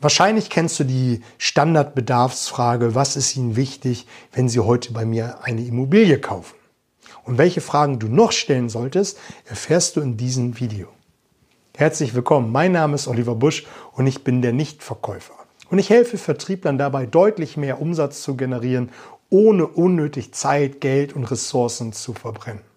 Wahrscheinlich kennst du die Standardbedarfsfrage, was ist Ihnen wichtig, wenn Sie heute bei mir eine Immobilie kaufen? Und welche Fragen du noch stellen solltest, erfährst du in diesem Video. Herzlich willkommen, mein Name ist Oliver Busch und ich bin der Nichtverkäufer. Und ich helfe Vertrieblern dabei, deutlich mehr Umsatz zu generieren, ohne unnötig Zeit, Geld und Ressourcen zu verbrennen.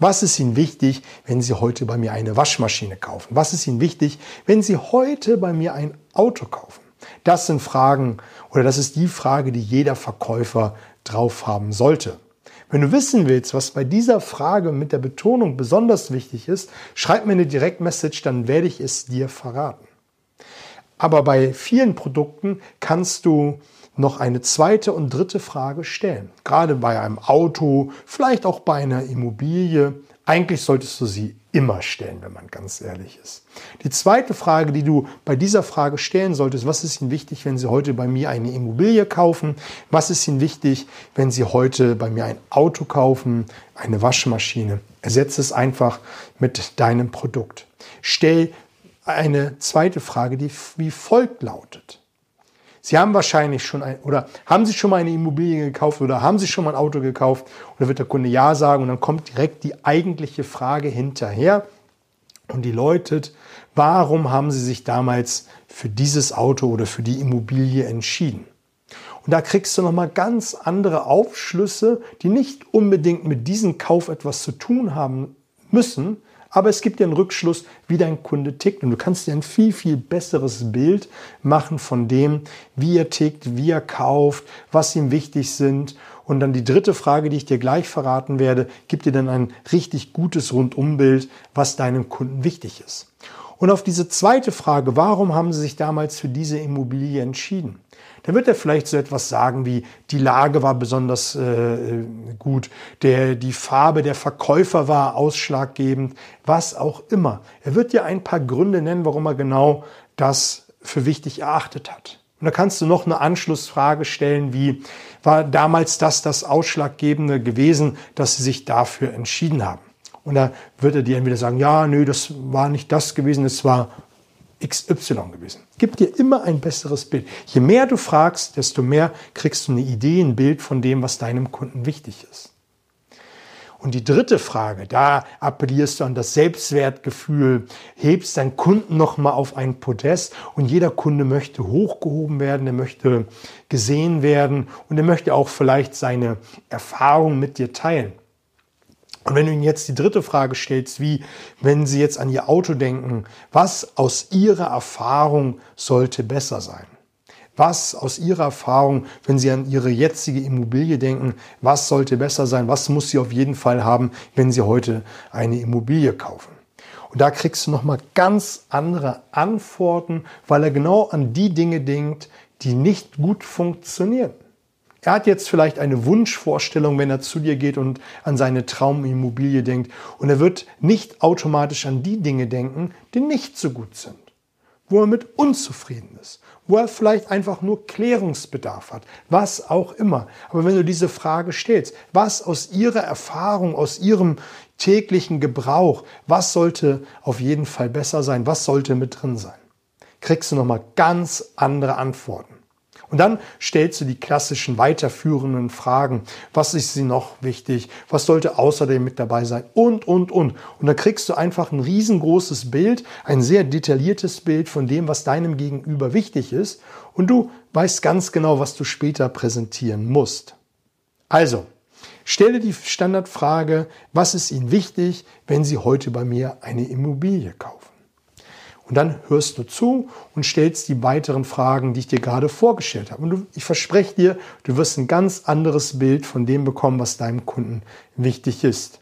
Was ist Ihnen wichtig, wenn Sie heute bei mir eine Waschmaschine kaufen? Was ist Ihnen wichtig, wenn Sie heute bei mir ein Auto kaufen? Das sind Fragen oder das ist die Frage, die jeder Verkäufer drauf haben sollte. Wenn du wissen willst, was bei dieser Frage mit der Betonung besonders wichtig ist, schreib mir eine Direktmessage, dann werde ich es dir verraten. Aber bei vielen Produkten kannst du noch eine zweite und dritte Frage stellen. Gerade bei einem Auto, vielleicht auch bei einer Immobilie. Eigentlich solltest du sie immer stellen, wenn man ganz ehrlich ist. Die zweite Frage, die du bei dieser Frage stellen solltest, was ist Ihnen wichtig, wenn Sie heute bei mir eine Immobilie kaufen? Was ist Ihnen wichtig, wenn Sie heute bei mir ein Auto kaufen, eine Waschmaschine? Ersetze es einfach mit deinem Produkt. Stell eine zweite Frage, die wie folgt lautet. Sie haben wahrscheinlich schon ein, oder haben Sie schon mal eine Immobilie gekauft oder haben Sie schon mal ein Auto gekauft? Oder wird der Kunde Ja sagen und dann kommt direkt die eigentliche Frage hinterher und die läutet, warum haben Sie sich damals für dieses Auto oder für die Immobilie entschieden? Und da kriegst du nochmal ganz andere Aufschlüsse, die nicht unbedingt mit diesem Kauf etwas zu tun haben müssen, aber es gibt dir einen Rückschluss, wie dein Kunde tickt. Und du kannst dir ein viel, viel besseres Bild machen von dem, wie er tickt, wie er kauft, was ihm wichtig sind. Und dann die dritte Frage, die ich dir gleich verraten werde, gibt dir dann ein richtig gutes Rundumbild, was deinem Kunden wichtig ist. Und auf diese zweite Frage, warum haben Sie sich damals für diese Immobilie entschieden? dann wird er vielleicht so etwas sagen wie, die Lage war besonders äh, gut, der, die Farbe der Verkäufer war ausschlaggebend, was auch immer. Er wird dir ein paar Gründe nennen, warum er genau das für wichtig erachtet hat. Und da kannst du noch eine Anschlussfrage stellen, wie war damals das das Ausschlaggebende gewesen, dass sie sich dafür entschieden haben? Und da wird er dir entweder sagen, ja, nö, das war nicht das gewesen, es war XY gewesen. Gib dir immer ein besseres Bild. Je mehr du fragst, desto mehr kriegst du eine Idee, ein Bild von dem, was deinem Kunden wichtig ist. Und die dritte Frage, da appellierst du an das Selbstwertgefühl, hebst deinen Kunden nochmal auf ein Podest und jeder Kunde möchte hochgehoben werden, er möchte gesehen werden und er möchte auch vielleicht seine Erfahrung mit dir teilen. Und wenn du ihnen jetzt die dritte Frage stellst, wie, wenn sie jetzt an ihr Auto denken, was aus ihrer Erfahrung sollte besser sein? Was aus ihrer Erfahrung, wenn sie an ihre jetzige Immobilie denken, was sollte besser sein? Was muss sie auf jeden Fall haben, wenn sie heute eine Immobilie kaufen? Und da kriegst du nochmal ganz andere Antworten, weil er genau an die Dinge denkt, die nicht gut funktionieren. Er hat jetzt vielleicht eine Wunschvorstellung, wenn er zu dir geht und an seine Traumimmobilie denkt. Und er wird nicht automatisch an die Dinge denken, die nicht so gut sind. Wo er mit unzufrieden ist. Wo er vielleicht einfach nur Klärungsbedarf hat. Was auch immer. Aber wenn du diese Frage stellst, was aus ihrer Erfahrung, aus ihrem täglichen Gebrauch, was sollte auf jeden Fall besser sein? Was sollte mit drin sein? Kriegst du nochmal ganz andere Antworten. Und dann stellst du die klassischen weiterführenden Fragen. Was ist sie noch wichtig? Was sollte außerdem mit dabei sein? Und, und, und. Und dann kriegst du einfach ein riesengroßes Bild, ein sehr detailliertes Bild von dem, was deinem Gegenüber wichtig ist. Und du weißt ganz genau, was du später präsentieren musst. Also, stelle die Standardfrage, was ist Ihnen wichtig, wenn Sie heute bei mir eine Immobilie kaufen? Und dann hörst du zu und stellst die weiteren Fragen, die ich dir gerade vorgestellt habe. Und du, ich verspreche dir, du wirst ein ganz anderes Bild von dem bekommen, was deinem Kunden wichtig ist.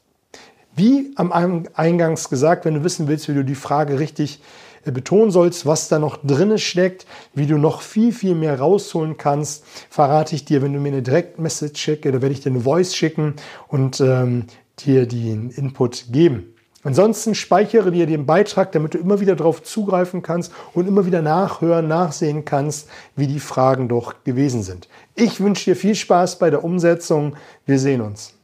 Wie am Eingangs gesagt, wenn du wissen willst, wie du die Frage richtig äh, betonen sollst, was da noch drinne steckt, wie du noch viel, viel mehr rausholen kannst, verrate ich dir, wenn du mir eine Direktmessage schickst, da werde ich dir eine Voice schicken und ähm, dir den Input geben. Ansonsten speichere dir den Beitrag, damit du immer wieder darauf zugreifen kannst und immer wieder nachhören, nachsehen kannst, wie die Fragen doch gewesen sind. Ich wünsche dir viel Spaß bei der Umsetzung. Wir sehen uns.